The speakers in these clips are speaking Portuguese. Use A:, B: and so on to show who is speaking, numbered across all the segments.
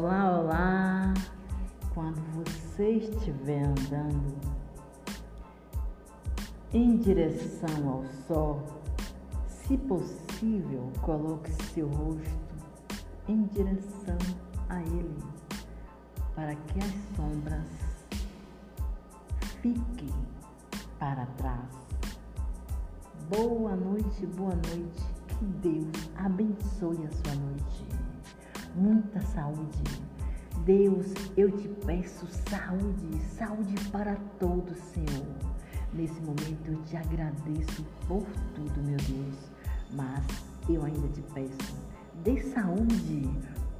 A: Olá, olá! Quando você estiver andando em direção ao sol, se possível, coloque seu rosto em direção a ele, para que as sombras fiquem para trás. Boa noite, boa noite. Que Deus abençoe a sua noite. Muita saúde. Deus, eu te peço saúde, saúde para todos, Senhor. Nesse momento eu te agradeço por tudo, meu Deus. Mas eu ainda te peço, dê saúde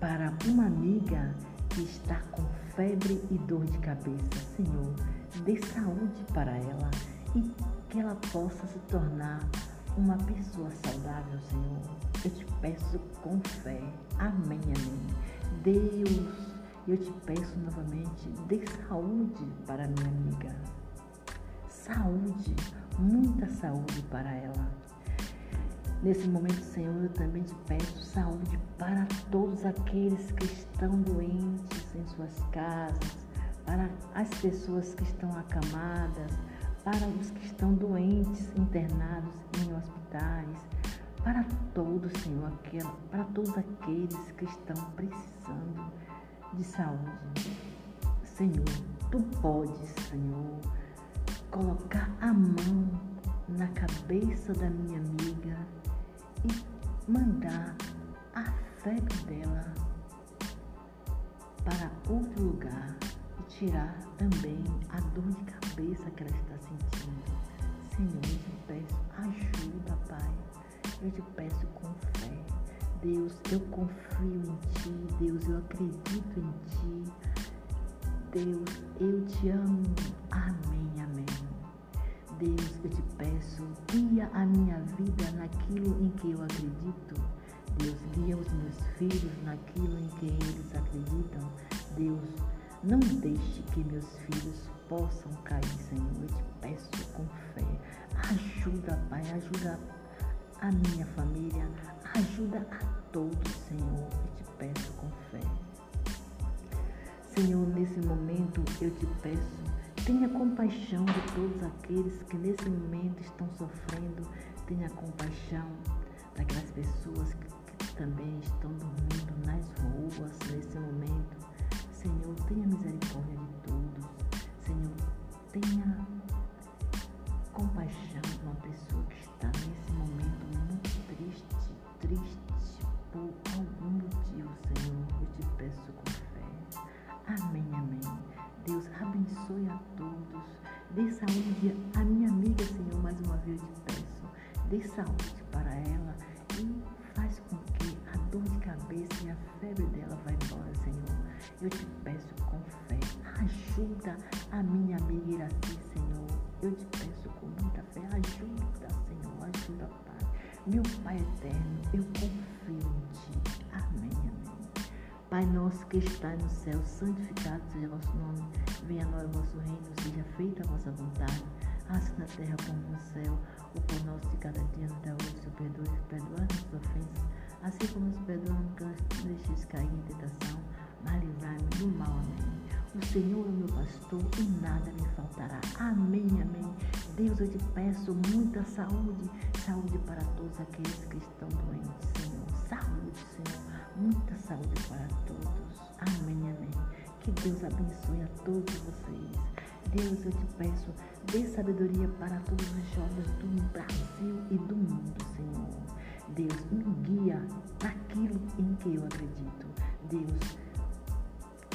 A: para uma amiga que está com febre e dor de cabeça. Senhor, dê saúde para ela e que ela possa se tornar uma pessoa saudável, Senhor. Eu te peço com fé. Amém, amém. Deus, eu te peço novamente, dê saúde para minha amiga. Saúde, muita saúde para ela. Nesse momento, Senhor, eu também te peço saúde para todos aqueles que estão doentes em suas casas, para as pessoas que estão acamadas, para os que estão doentes, internados em hospitais, para todos, Senhor, para todos aqueles que estão precisando de saúde. Senhor, tu podes, Senhor, colocar a mão na cabeça da minha amiga e mandar a febre dela para outro lugar e tirar também a dor de cabeça que ela está sentindo. Senhor, eu peço ajuda, Pai. Eu te peço com fé. Deus, eu confio em Ti. Deus, eu acredito em Ti. Deus, eu te amo. Amém, amém. Deus, eu te peço, guia a minha vida naquilo em que eu acredito. Deus, guia os meus filhos naquilo em que eles acreditam. Deus, não deixe que meus filhos possam cair, Senhor. Eu te peço com fé. Ajuda, Pai, ajuda a minha família, ajuda a todos, Senhor. Eu te peço com fé. Senhor, nesse momento eu te peço, tenha compaixão de todos aqueles que nesse momento estão sofrendo. Tenha compaixão daquelas pessoas que, que também estão dormindo nas ruas nesse momento. Senhor, tenha misericórdia de todos. Senhor, tenha Dê saúde à minha amiga, Senhor, mais uma vez eu te peço. Dê saúde para ela e faz com que a dor de cabeça e a febre dela vá embora, Senhor. Eu te peço com fé. Ajuda a minha amiga Iraci, Senhor. Eu te peço com muita fé. Ajuda, Senhor. Ajuda, Pai. Meu Pai eterno, eu confio em Ti. Amém, amém. Pai nosso que está no céu, santificado seja o vosso nome. Venha a nós o vosso reino, seja feita a vossa vontade, assim na terra como no céu. O pão nosso de cada dia dá hoje, Senhor, perdoe, perdoar nossas ofensas, assim como nos perdoamos que nós deixes cair em tentação, mas livrai-me do mal. Amém. O Senhor é meu pastor e nada me faltará. Amém, amém. Deus, eu te peço muita saúde, saúde para todos aqueles que estão doentes, Senhor. Saúde, Senhor. Muita saúde para todos. Amém, amém. Que Deus abençoe a todos vocês. Deus, eu te peço, dê sabedoria para todos os jovens do Brasil e do mundo, Senhor. Deus, me guia naquilo em que eu acredito. Deus,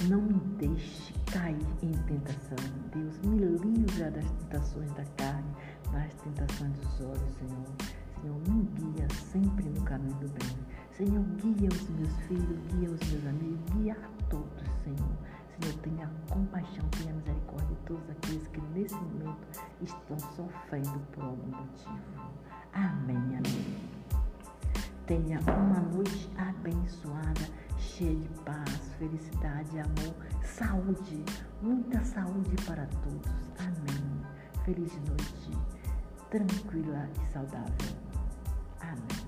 A: não me deixe cair em tentação. Deus, me livra das tentações da carne, das tentações dos olhos, Senhor. Senhor, me guia sempre no caminho do bem. Senhor, guia os meus filhos, guia os meus amigos, guia a todos, Senhor. Senhor, tenha compaixão, tenha misericórdia de todos aqueles que nesse momento estão sofrendo por algum motivo. Amém, amém. Tenha uma noite abençoada, cheia de paz, felicidade, amor, saúde, muita saúde para todos. Amém. Feliz noite, tranquila e saudável. Amém.